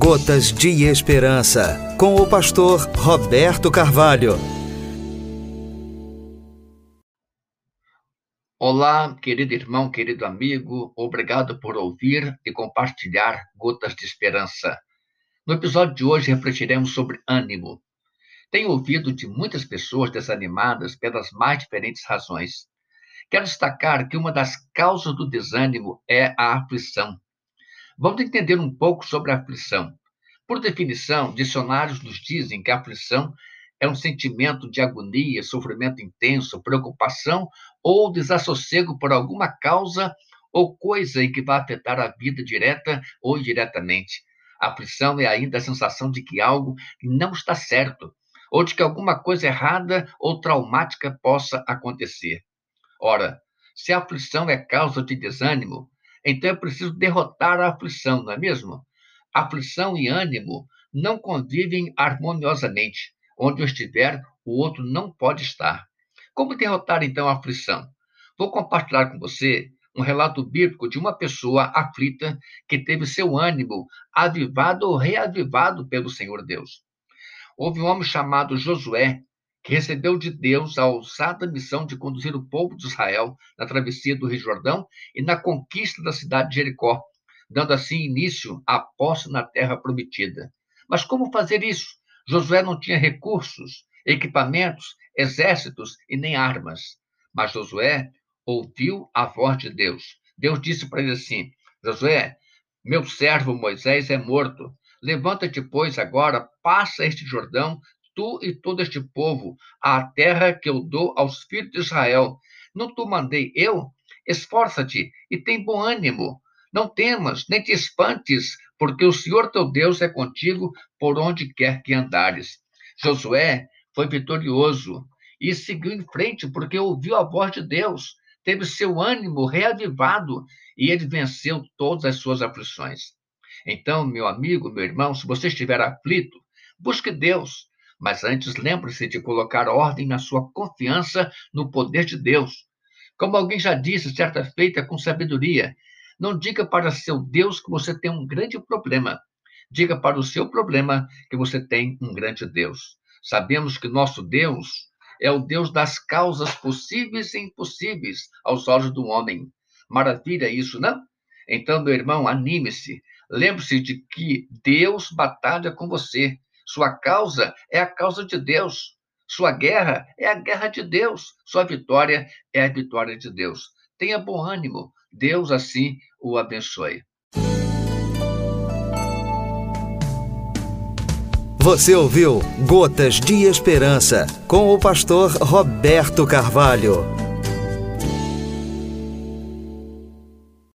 Gotas de Esperança, com o pastor Roberto Carvalho. Olá, querido irmão, querido amigo, obrigado por ouvir e compartilhar Gotas de Esperança. No episódio de hoje refletiremos sobre ânimo. Tenho ouvido de muitas pessoas desanimadas pelas mais diferentes razões. Quero destacar que uma das causas do desânimo é a aflição. Vamos entender um pouco sobre a aflição. Por definição, dicionários nos dizem que a aflição é um sentimento de agonia, sofrimento intenso, preocupação ou desassossego por alguma causa ou coisa em que vai afetar a vida direta ou indiretamente. A aflição é ainda a sensação de que algo não está certo, ou de que alguma coisa errada ou traumática possa acontecer. Ora, se a aflição é causa de desânimo, então é preciso derrotar a aflição, não é mesmo? Aflição e ânimo não convivem harmoniosamente. Onde eu estiver, o outro não pode estar. Como derrotar então a aflição? Vou compartilhar com você um relato bíblico de uma pessoa aflita que teve seu ânimo avivado ou reavivado pelo Senhor Deus. Houve um homem chamado Josué, que recebeu de Deus a ousada missão de conduzir o povo de Israel na travessia do Rio Jordão e na conquista da cidade de Jericó, dando assim início à posse na terra prometida. Mas como fazer isso? Josué não tinha recursos, equipamentos, exércitos e nem armas. Mas Josué ouviu a voz de Deus. Deus disse para ele assim: Josué, meu servo Moisés é morto. Levanta-te, pois, agora, passa este Jordão, tu e todo este povo, à terra que eu dou aos filhos de Israel. Não tu mandei eu? Esforça-te e tem bom ânimo. Não temas, nem te espantes, porque o Senhor teu Deus é contigo por onde quer que andares. Josué foi vitorioso e seguiu em frente porque ouviu a voz de Deus, teve seu ânimo reavivado e ele venceu todas as suas aflições. Então, meu amigo, meu irmão, se você estiver aflito, busque Deus, mas antes, lembre-se de colocar ordem na sua confiança no poder de Deus. Como alguém já disse certa feita com sabedoria, não diga para seu Deus que você tem um grande problema. Diga para o seu problema que você tem um grande Deus. Sabemos que nosso Deus é o Deus das causas possíveis e impossíveis aos olhos do homem. Maravilha isso, não? Então, meu irmão, anime-se. Lembre-se de que Deus batalha com você. Sua causa é a causa de Deus. Sua guerra é a guerra de Deus. Sua vitória é a vitória de Deus. Tenha bom ânimo. Deus assim o abençoe. Você ouviu Gotas de Esperança com o pastor Roberto Carvalho.